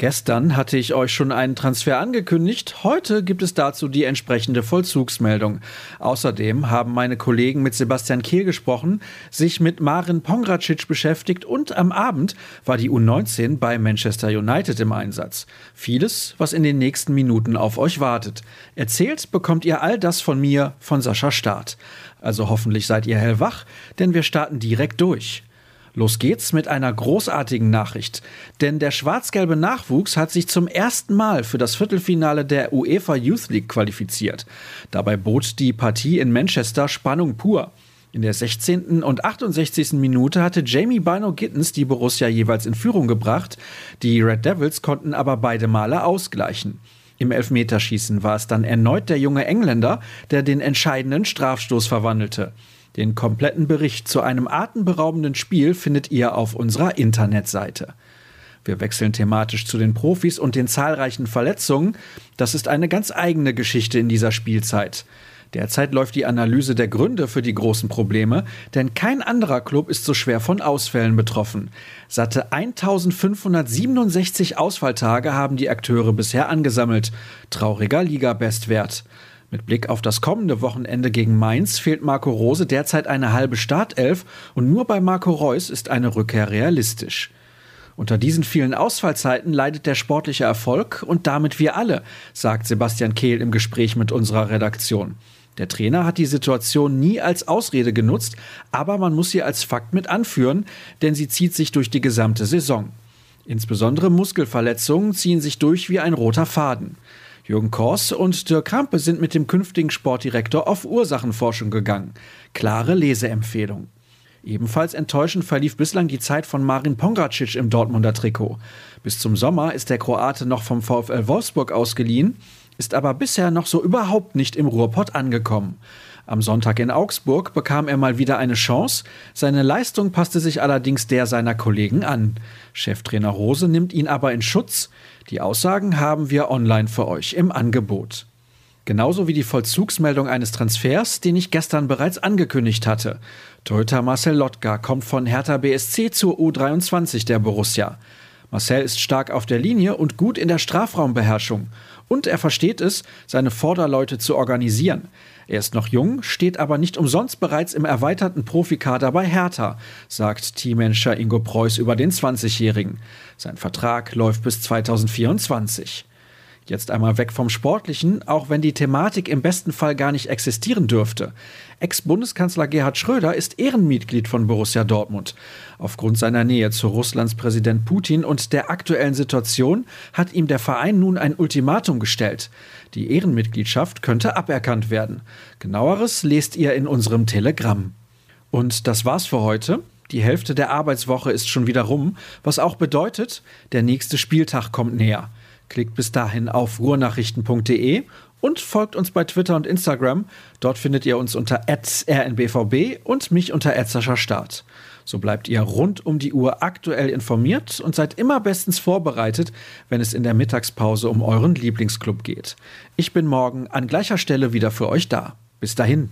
Gestern hatte ich euch schon einen Transfer angekündigt. Heute gibt es dazu die entsprechende Vollzugsmeldung. Außerdem haben meine Kollegen mit Sebastian Kehl gesprochen, sich mit Marin Pongracic beschäftigt und am Abend war die U19 bei Manchester United im Einsatz. Vieles, was in den nächsten Minuten auf euch wartet. Erzählt bekommt ihr all das von mir, von Sascha Staat. Also hoffentlich seid ihr hellwach, denn wir starten direkt durch. Los geht's mit einer großartigen Nachricht. Denn der schwarz-gelbe Nachwuchs hat sich zum ersten Mal für das Viertelfinale der UEFA Youth League qualifiziert. Dabei bot die Partie in Manchester Spannung pur. In der 16. und 68. Minute hatte Jamie Bino Gittens die Borussia jeweils in Führung gebracht. Die Red Devils konnten aber beide Male ausgleichen. Im Elfmeterschießen war es dann erneut der junge Engländer, der den entscheidenden Strafstoß verwandelte. Den kompletten Bericht zu einem atemberaubenden Spiel findet ihr auf unserer Internetseite. Wir wechseln thematisch zu den Profis und den zahlreichen Verletzungen. Das ist eine ganz eigene Geschichte in dieser Spielzeit. Derzeit läuft die Analyse der Gründe für die großen Probleme, denn kein anderer Club ist so schwer von Ausfällen betroffen. Satte 1567 Ausfalltage haben die Akteure bisher angesammelt. Trauriger Liga-Bestwert. Mit Blick auf das kommende Wochenende gegen Mainz fehlt Marco Rose derzeit eine halbe Startelf und nur bei Marco Reus ist eine Rückkehr realistisch. Unter diesen vielen Ausfallzeiten leidet der sportliche Erfolg und damit wir alle, sagt Sebastian Kehl im Gespräch mit unserer Redaktion. Der Trainer hat die Situation nie als Ausrede genutzt, aber man muss sie als Fakt mit anführen, denn sie zieht sich durch die gesamte Saison. Insbesondere Muskelverletzungen ziehen sich durch wie ein roter Faden. Jürgen Kors und Dirk Krampe sind mit dem künftigen Sportdirektor auf Ursachenforschung gegangen. Klare Leseempfehlung. Ebenfalls enttäuschend verlief bislang die Zeit von Marin Pongracic im Dortmunder Trikot. Bis zum Sommer ist der Kroate noch vom VfL Wolfsburg ausgeliehen, ist aber bisher noch so überhaupt nicht im Ruhrpott angekommen. Am Sonntag in Augsburg bekam er mal wieder eine Chance. Seine Leistung passte sich allerdings der seiner Kollegen an. Cheftrainer Rose nimmt ihn aber in Schutz. Die Aussagen haben wir online für euch im Angebot. Genauso wie die Vollzugsmeldung eines Transfers, den ich gestern bereits angekündigt hatte. Torhüter Marcel Lotka kommt von Hertha BSC zur U23 der Borussia. Marcel ist stark auf der Linie und gut in der Strafraumbeherrschung. Und er versteht es, seine Vorderleute zu organisieren. Er ist noch jung, steht aber nicht umsonst bereits im erweiterten Profikader bei Hertha, sagt Teammanager Ingo Preuß über den 20-Jährigen. Sein Vertrag läuft bis 2024. Jetzt einmal weg vom Sportlichen, auch wenn die Thematik im besten Fall gar nicht existieren dürfte. Ex-Bundeskanzler Gerhard Schröder ist Ehrenmitglied von Borussia Dortmund. Aufgrund seiner Nähe zu Russlands Präsident Putin und der aktuellen Situation hat ihm der Verein nun ein Ultimatum gestellt. Die Ehrenmitgliedschaft könnte aberkannt werden. Genaueres lest ihr in unserem Telegramm. Und das war's für heute. Die Hälfte der Arbeitswoche ist schon wieder rum, was auch bedeutet, der nächste Spieltag kommt näher. Klickt bis dahin auf ruhrnachrichten.de und folgt uns bei Twitter und Instagram. Dort findet ihr uns unter rnbvb und mich unter Start. So bleibt ihr rund um die Uhr aktuell informiert und seid immer bestens vorbereitet, wenn es in der Mittagspause um euren Lieblingsclub geht. Ich bin morgen an gleicher Stelle wieder für euch da. Bis dahin.